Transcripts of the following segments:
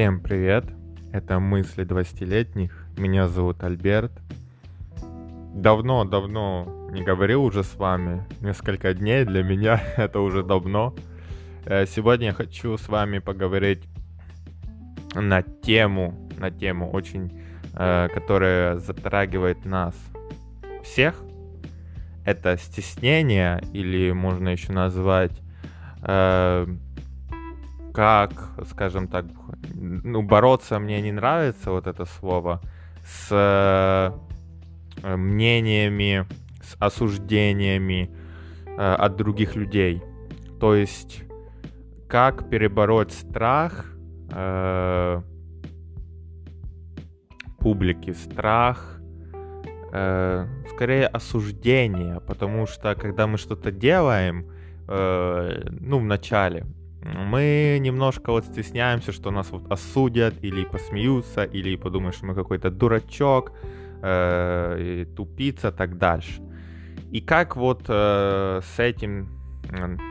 Всем привет! Это мысли 20-летних. Меня зовут Альберт. Давно-давно не говорил уже с вами. Несколько дней для меня это уже давно. Э, сегодня я хочу с вами поговорить на тему, на тему очень, э, которая затрагивает нас всех. Это стеснение, или можно еще назвать э, как, скажем так, ну, бороться мне не нравится вот это слово, с э, мнениями, с осуждениями э, от других людей. То есть, как перебороть страх э, публики, страх, э, скорее осуждение, потому что когда мы что-то делаем, э, ну, в начале, мы немножко вот стесняемся, что нас вот осудят или посмеются, или подумают, что мы какой-то дурачок, э, тупица, так дальше. И как вот э, с этим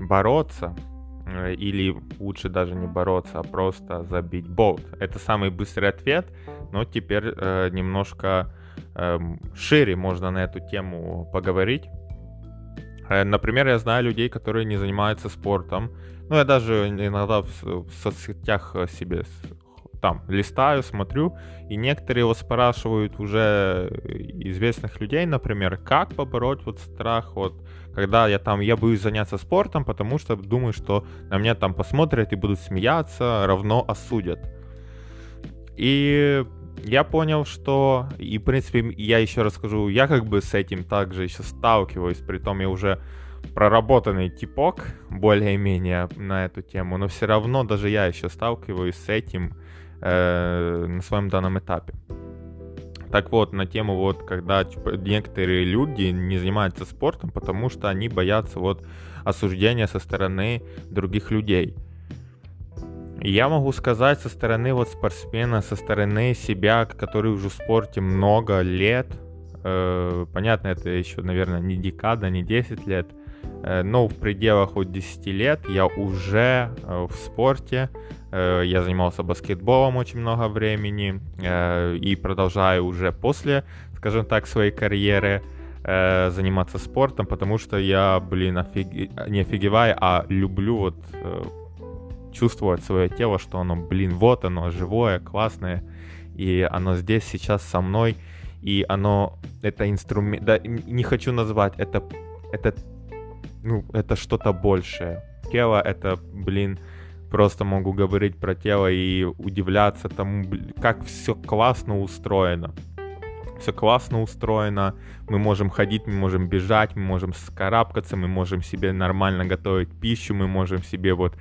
бороться, э, или лучше даже не бороться, а просто забить болт. Это самый быстрый ответ, но теперь немножко э, шире можно на эту тему поговорить. Э, например, я знаю людей, которые не занимаются спортом. Ну, я даже иногда в, соцсетях э, себе там листаю, смотрю, и некоторые вот спрашивают уже известных людей, например, как побороть вот страх, вот, когда я там, я боюсь заняться спортом, потому что думаю, что на меня там посмотрят и будут смеяться, равно осудят. И я понял, что, и в принципе, я еще расскажу, я как бы с этим также еще сталкиваюсь, при том я уже проработанный типок более-менее на эту тему, но все равно даже я еще сталкиваюсь с этим э, на своем данном этапе. Так вот, на тему вот, когда типа, некоторые люди не занимаются спортом, потому что они боятся вот осуждения со стороны других людей – я могу сказать со стороны вот спортсмена, со стороны себя, который уже в спорте много лет, э, понятно, это еще, наверное, не декада, не 10 лет, э, но в пределах вот 10 лет я уже э, в спорте, э, я занимался баскетболом очень много времени э, и продолжаю уже после, скажем так, своей карьеры э, заниматься спортом, потому что я, блин, офиг... не офигеваю, а люблю вот э, чувствовать свое тело, что оно, блин, вот оно, живое, классное, и оно здесь сейчас со мной, и оно, это инструмент, да, не хочу назвать, это, это, ну, это что-то большее. Тело это, блин, просто могу говорить про тело и удивляться тому, как все классно устроено. Все классно устроено, мы можем ходить, мы можем бежать, мы можем скарабкаться, мы можем себе нормально готовить пищу, мы можем себе вот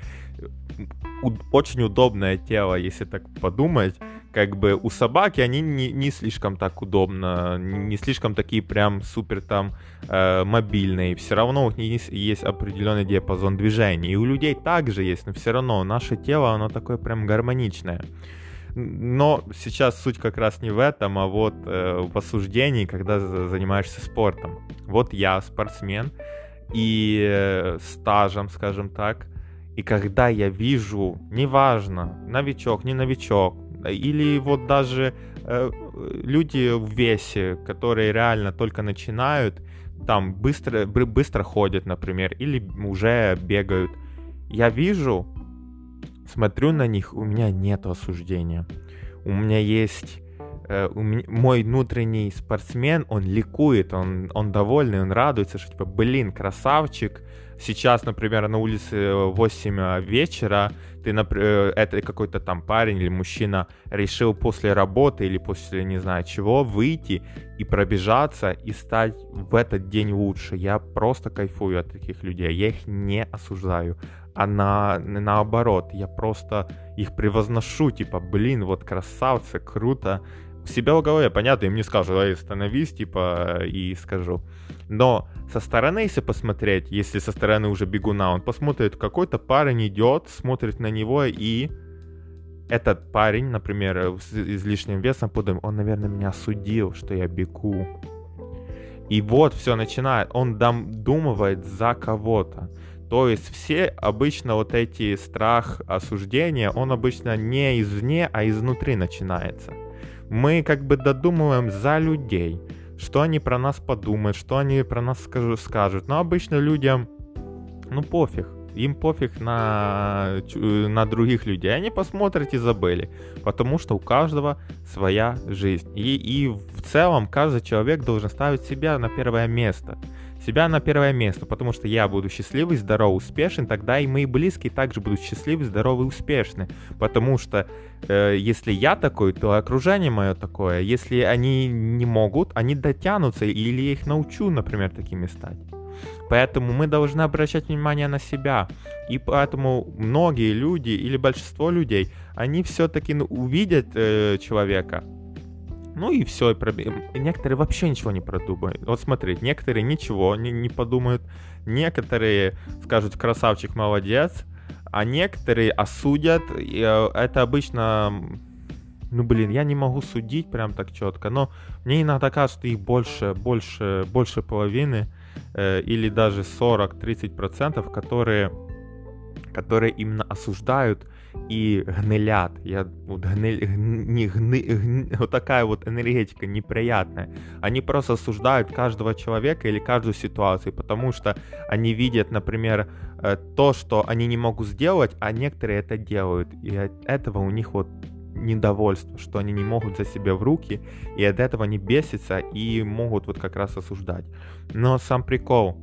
очень удобное тело, если так подумать. Как бы у собаки они не, не слишком так удобно, не слишком такие прям супер там э, мобильные. Все равно у них есть определенный диапазон движений. И у людей также есть, но все равно наше тело, оно такое прям гармоничное. Но сейчас суть как раз не в этом, а вот э, в осуждении, когда занимаешься спортом. Вот я спортсмен и э, стажем, скажем так, и когда я вижу, неважно, новичок, не новичок, или вот даже э, люди в весе, которые реально только начинают, там быстро, быстро ходят, например, или уже бегают, я вижу, смотрю на них, у меня нет осуждения. У меня есть меня, мой внутренний спортсмен, он ликует, он, он довольный, он радуется, что типа, блин, красавчик, сейчас, например, на улице 8 э, вечера, ты, например, э, это какой-то там парень или мужчина решил после работы или после не знаю чего выйти и пробежаться и стать в этот день лучше. Я просто кайфую от таких людей. Я их не осуждаю. А на, наоборот, я просто их превозношу, типа, блин, вот красавцы, круто, себя в голове, понятно, им не скажу, эй, становись, типа, и скажу. Но со стороны, если посмотреть, если со стороны уже бегуна, он посмотрит, какой-то парень идет, смотрит на него, и этот парень, например, с излишним весом, подумает, он, наверное, меня осудил, что я бегу. И вот все начинает, он дом думывает за кого-то. То есть все обычно вот эти страх осуждения, он обычно не извне, а изнутри начинается. Мы как бы додумываем за людей, что они про нас подумают, что они про нас скажут. Но обычно людям, ну пофиг, им пофиг на, на других людей. Они посмотрят и забыли. Потому что у каждого своя жизнь. И, и в целом каждый человек должен ставить себя на первое место себя на первое место, потому что я буду счастливый, здоровый, успешен, тогда и мои близкие также будут счастливы, здоровы успешны. Потому что э, если я такой, то окружение мое такое. Если они не могут, они дотянутся, или я их научу, например, такими стать. Поэтому мы должны обращать внимание на себя. И поэтому многие люди или большинство людей, они все-таки увидят э, человека, ну и все, и некоторые вообще ничего не продумают. Вот смотри, некоторые ничего не, не подумают, некоторые скажут красавчик, молодец, а некоторые осудят. И э, это обычно, ну блин, я не могу судить прям так четко, но мне иногда кажется, что их больше, больше, больше половины э, или даже 40-30%, которые, которые именно осуждают и гнилят. Я, вот, гни, не, гни, гни, вот такая вот энергетика неприятная. Они просто осуждают каждого человека или каждую ситуацию, потому что они видят, например, э, то, что они не могут сделать, а некоторые это делают. И от этого у них вот недовольство, что они не могут за себя в руки, и от этого они бесятся и могут вот как раз осуждать. Но сам прикол,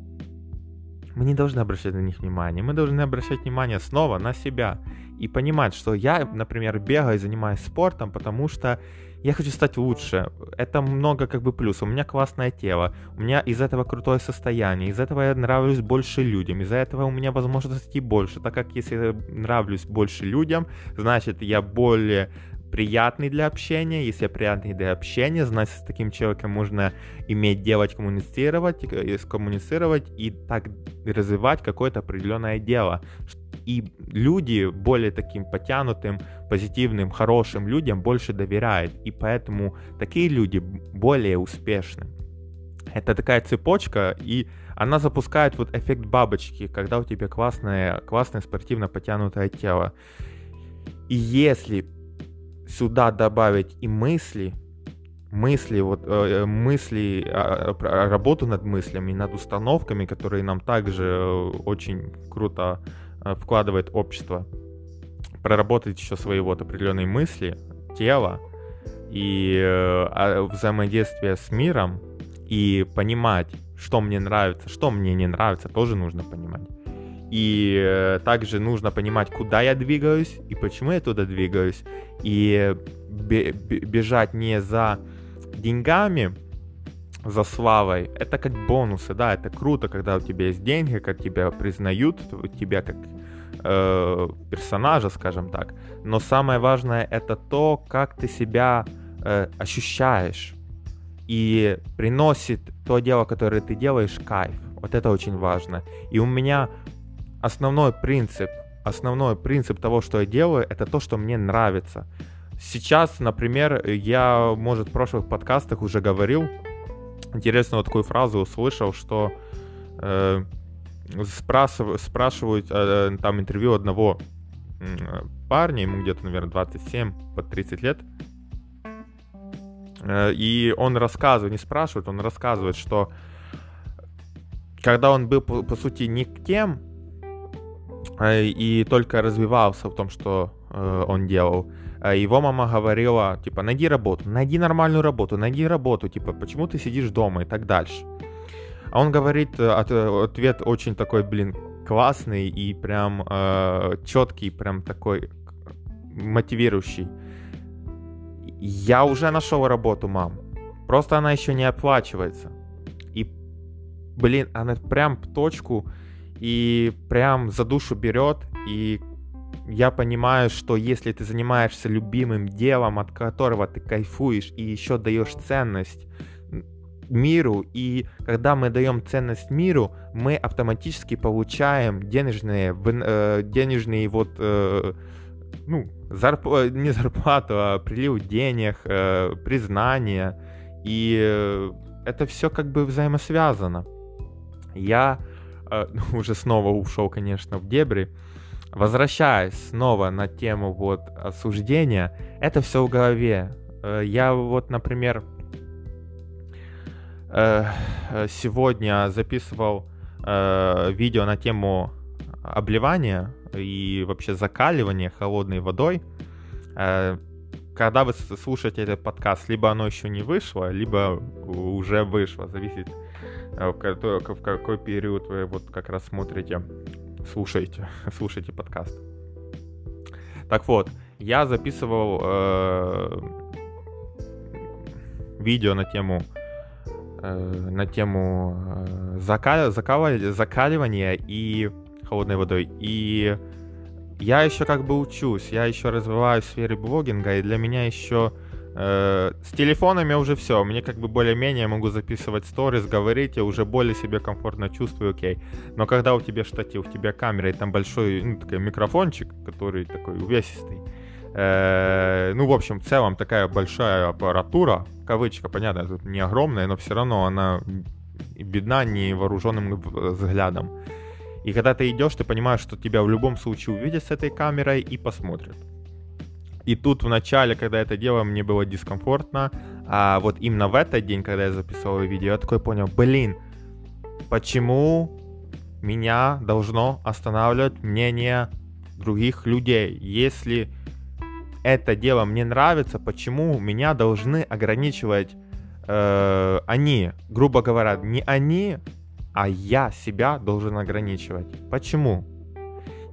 мы не должны обращать на них внимание, мы должны обращать внимание снова на себя и понимать, что я, например, бегаю и занимаюсь спортом, потому что я хочу стать лучше. Это много как бы плюс. У меня классное тело, у меня из этого крутое состояние, из этого я нравлюсь больше людям, из-за этого у меня возможностей больше, так как если я нравлюсь больше людям, значит я более приятный для общения. Если я приятный для общения, значит, с таким человеком можно иметь, делать, коммуницировать, э, коммуницировать и так развивать какое-то определенное дело. И люди более таким потянутым, позитивным, хорошим людям больше доверяют. И поэтому такие люди более успешны. Это такая цепочка, и она запускает вот эффект бабочки, когда у тебя классное, классное спортивно потянутое тело. И если сюда добавить и мысли, мысли, вот э, э мысли, э, работу над мыслями, над установками, которые нам также э, очень круто вкладывает общество, проработать еще свои вот определенные мысли, тело и э, взаимодействие с миром и понимать, что мне нравится, что мне не нравится, тоже нужно понимать. И э, также нужно понимать, куда я двигаюсь и почему я туда двигаюсь. И бежать не за деньгами, за славой, это как бонусы, да, это круто, когда у тебя есть деньги, как тебя признают, тебя как э, персонажа, скажем так. Но самое важное это то, как ты себя э, ощущаешь и приносит то дело, которое ты делаешь, кайф. Вот это очень важно. И у меня основной принцип, основной принцип того, что я делаю, это то, что мне нравится. Сейчас, например, я, может, в прошлых подкастах уже говорил, интересную такую фразу услышал, что э, спрашив, спрашивают э, там интервью одного э, парня, ему где-то, наверное, 27 под 30 лет, э, и он рассказывает, не спрашивает, он рассказывает, что когда он был, по, по сути, никем, Э, и только развивался в том, что э, он делал. Э, его мама говорила, типа, найди работу, найди нормальную работу, найди работу, типа, почему ты сидишь дома и так дальше. А он говорит, ответ очень такой, блин, классный и прям э, четкий, прям такой мотивирующий. Я уже нашел работу, мам. Просто она еще не оплачивается. И, блин, она прям точку и прям за душу берет, и я понимаю, что если ты занимаешься любимым делом, от которого ты кайфуешь и еще даешь ценность миру, и когда мы даем ценность миру, мы автоматически получаем денежные, э, денежные вот, э, ну, зарп... не зарплату, а прилив денег, э, признание, и это все как бы взаимосвязано. Я э, уже снова ушел, конечно, в дебри. Возвращаясь снова на тему вот осуждения, это все в голове. Э, я вот, например, э, сегодня записывал э, видео на тему обливания и вообще закаливания холодной водой. Когда вы слушаете этот подкаст, либо оно еще не вышло, либо уже вышло, зависит в какой период вы вот как раз смотрите слушаете, слушаете подкаст. Так вот, я записывал э, видео на тему э, на тему э, закал, закал, закаливания и холодной водой. И я еще как бы учусь, я еще развиваюсь в сфере блогинга, и для меня еще Э, с телефонами уже все. Мне как бы более-менее могу записывать сторис, говорить, я уже более себе комфортно чувствую, окей. Но когда у тебя штатив, у тебя камера, и там большой ну, такой микрофончик, который такой увесистый, э, ну, в общем, в целом такая большая аппаратура, кавычка, понятно, тут не огромная, но все равно она бедна невооруженным взглядом. И когда ты идешь, ты понимаешь, что тебя в любом случае увидят с этой камерой и посмотрят. И тут в начале, когда это делал, мне было дискомфортно. А вот именно в этот день, когда я записывал видео, я такой понял, блин, почему меня должно останавливать мнение других людей? Если это дело мне нравится, почему меня должны ограничивать э, они? Грубо говоря, не они, а я себя должен ограничивать. Почему?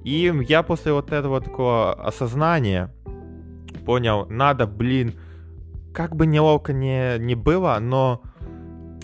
И я после вот этого такого осознания понял, надо, блин, как бы неловко не, не было, но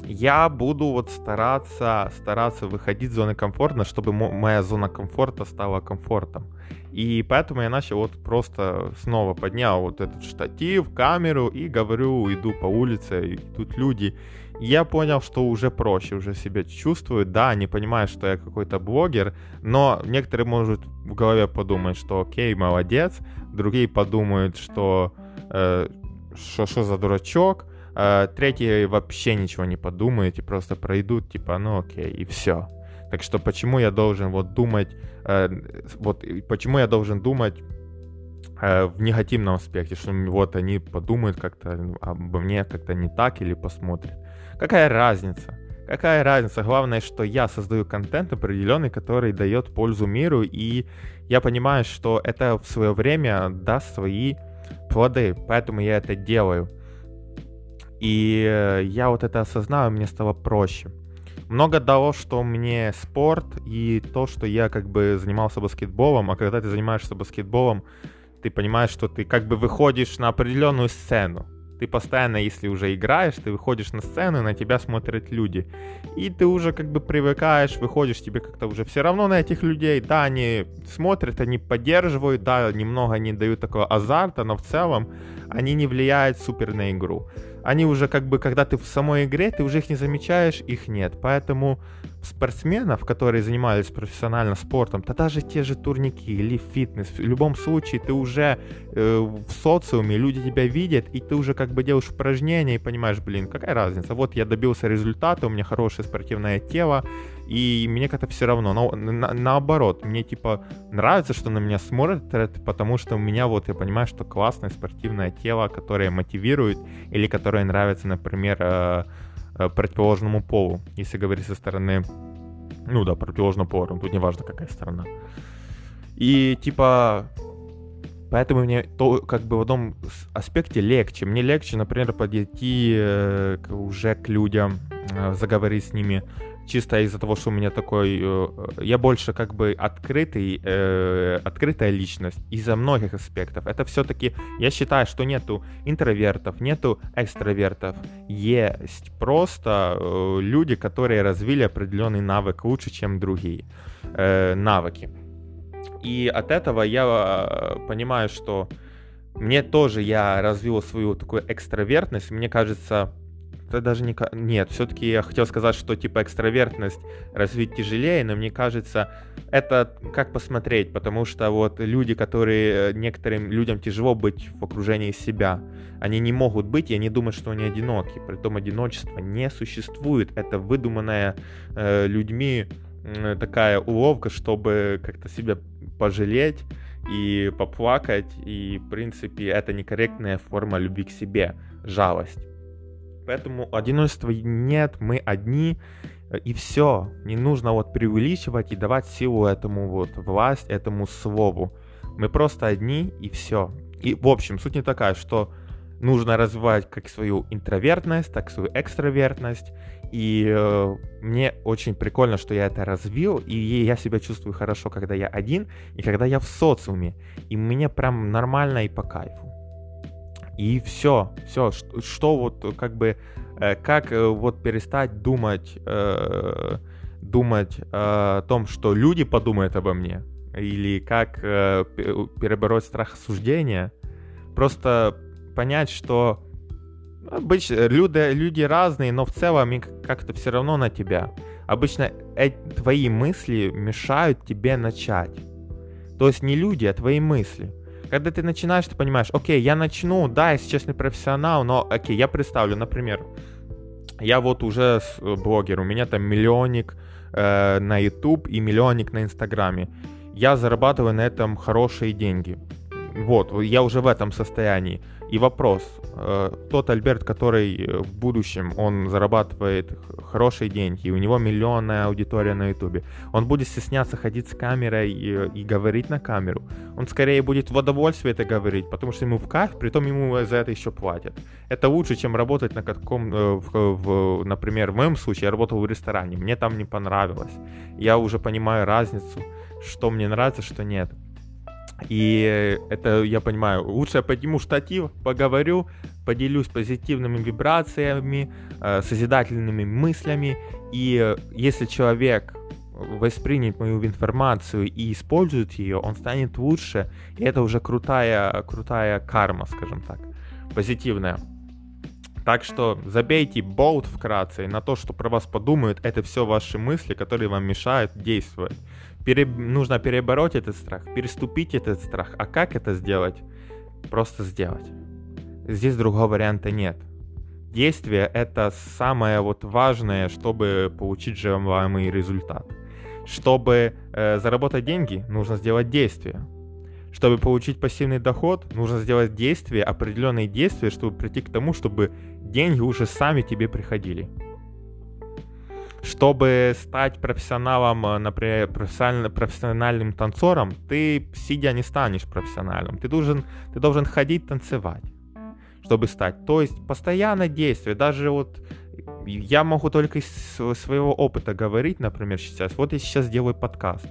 я буду вот стараться, стараться выходить из зоны комфорта, чтобы моя зона комфорта стала комфортом. И поэтому я начал вот просто снова поднял вот этот штатив, камеру и говорю, иду по улице, и тут люди. Я понял, что уже проще, уже себя чувствую. Да, не понимаю, что я какой-то блогер, но некоторые могут в голове подумать, что окей, молодец, другие подумают, что э, что, что за дурачок, э, третьи вообще ничего не подумают и просто пройдут, типа, ну окей, и все. Так что почему я должен вот думать, э, вот почему я должен думать э, в негативном аспекте, что вот они подумают как-то обо мне как-то не так или посмотрят. Какая разница? Какая разница? Главное, что я создаю контент определенный, который дает пользу миру, и я понимаю, что это в свое время даст свои плоды, поэтому я это делаю. И э, я вот это осознал, и мне стало проще. Много дало, что мне спорт и то, что я как бы занимался баскетболом, а когда ты занимаешься баскетболом, ты понимаешь, что ты как бы выходишь на определенную сцену ты постоянно, если уже играешь, ты выходишь на сцену, и на тебя смотрят люди. И ты уже как бы привыкаешь, выходишь, тебе как-то уже все равно на этих людей. Да, они смотрят, они поддерживают, да, немного они дают такого азарта, но в целом они не влияют супер на игру они уже как бы, когда ты в самой игре, ты уже их не замечаешь, их нет. Поэтому спортсменов, которые занимались профессионально спортом, да даже те же турники или фитнес, в любом случае ты уже э, в социуме, люди тебя видят, и ты уже как бы делаешь упражнения и понимаешь, блин, какая разница, вот я добился результата, у меня хорошее спортивное тело, и мне как-то все равно. Но на, наоборот, мне типа нравится, что на меня смотрят, потому что у меня вот я понимаю, что классное спортивное тело, которое мотивирует или которое нравится, например, э, э, противоположному полу, если говорить со стороны, ну да, противоположного пола, тут не важно какая сторона. И типа Поэтому мне то как бы в одном аспекте легче. Мне легче, например, подойти э, уже к людям, заговорить с ними, чисто из-за того, что у меня такой, э, я больше как бы открытый, э, открытая личность из-за многих аспектов. Это все-таки, я считаю, что нету интровертов, нету экстравертов, есть просто э, люди, которые развили определенный навык лучше, чем другие э, навыки. И от этого я э, понимаю, что мне тоже я развил свою такую экстравертность. Мне кажется, это даже не... Нет, все-таки я хотел сказать, что типа экстравертность развить тяжелее, но мне кажется, это как посмотреть, потому что вот люди, которые... Э, некоторым людям тяжело быть в окружении себя. Они не могут быть, и они думают, что они одиноки. Притом одиночество не существует. Это выдуманное э, людьми такая уловка, чтобы как-то себя пожалеть и поплакать, и, в принципе, это некорректная форма любви к себе, жалость. Поэтому одиночества нет, мы одни, и все. Не нужно вот преувеличивать и давать силу этому вот, власть этому слову. Мы просто одни, и все. И, в общем, суть не такая, что нужно развивать как свою интровертность, так и свою экстравертность. И э, мне очень прикольно, что я это развил, и я себя чувствую хорошо, когда я один, и когда я в социуме. И мне прям нормально и по кайфу. И все, все, что, что вот как бы, э, как э, вот перестать думать, э, думать о том, что люди подумают обо мне, или как перебороть страх осуждения, просто понять, что обычно люди, люди разные, но в целом как-то все равно на тебя. Обычно твои мысли мешают тебе начать. То есть не люди, а твои мысли. Когда ты начинаешь, ты понимаешь, окей, я начну, да, я сейчас не профессионал, но окей, я представлю, например, я вот уже блогер, у меня там миллионник э, на YouTube и миллионник на Инстаграме. Я зарабатываю на этом хорошие деньги. Вот, я уже в этом состоянии. И вопрос, э, тот Альберт, который э, в будущем, он зарабатывает хорошие деньги, у него миллионная аудитория на ютубе, он будет стесняться ходить с камерой и, и говорить на камеру. Он скорее будет в удовольствие это говорить, потому что ему в кайф, притом ему за это еще платят. Это лучше, чем работать на каком, э, в, в, например, в моем случае, я работал в ресторане, мне там не понравилось. Я уже понимаю разницу, что мне нравится, что нет. И это, я понимаю, лучше я подниму штатив, поговорю, поделюсь позитивными вибрациями, э, созидательными мыслями. И если человек воспринят мою информацию и использует ее, он станет лучше. И это уже крутая, крутая карма, скажем так, позитивная. Так что забейте болт вкратце на то, что про вас подумают. Это все ваши мысли, которые вам мешают действовать. Пере... Нужно перебороть этот страх, переступить этот страх. А как это сделать? Просто сделать. Здесь другого варианта нет. Действие — это самое вот важное, чтобы получить желаемый результат. Чтобы э, заработать деньги, нужно сделать действие. Чтобы получить пассивный доход, нужно сделать действия, определенные действия, чтобы прийти к тому, чтобы деньги уже сами тебе приходили. Чтобы стать профессионалом, э, например, профессиональным, профессиональным танцором, ты сидя не станешь профессиональным. Ты должен, ты должен ходить танцевать, чтобы стать. То есть постоянное действие. Даже вот я могу только из своего опыта говорить, например, сейчас. Вот я сейчас делаю подкаст.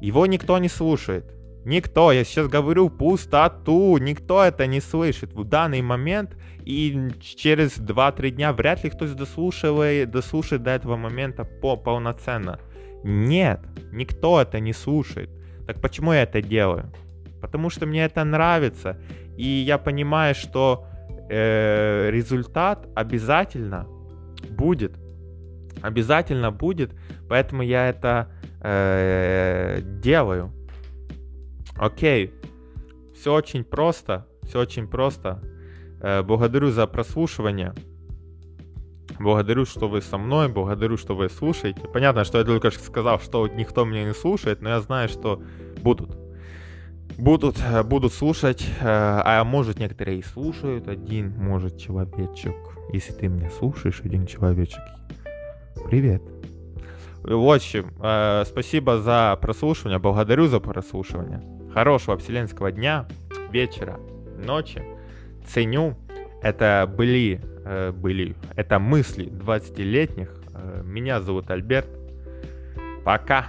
Его никто не слушает. Никто, я сейчас говорю пустоту, никто это не слышит в данный момент, и через 2-3 дня вряд ли кто-то дослушивает, дослушает до этого момента по полноценно. Нет, никто это не слушает. Так почему я это делаю? Потому что мне это нравится, и я понимаю, что э, результат обязательно будет. Обязательно будет, поэтому я это э, делаю. Окей, все очень просто, все очень просто. Э, благодарю за прослушивание. Благодарю, что вы со мной, благодарю, что вы слушаете. Понятно, что я только что сказал, что никто меня не слушает, но я знаю, что будут. Будут, э, будут слушать, э, а может некоторые и слушают. Один, может, человечек. Если ты меня слушаешь, один человечек. Привет. В общем, спасибо за прослушивание, благодарю за прослушивание хорошего вселенского дня, вечера, ночи. Ценю. Это были, э, были, это мысли 20-летних. Э, меня зовут Альберт. Пока.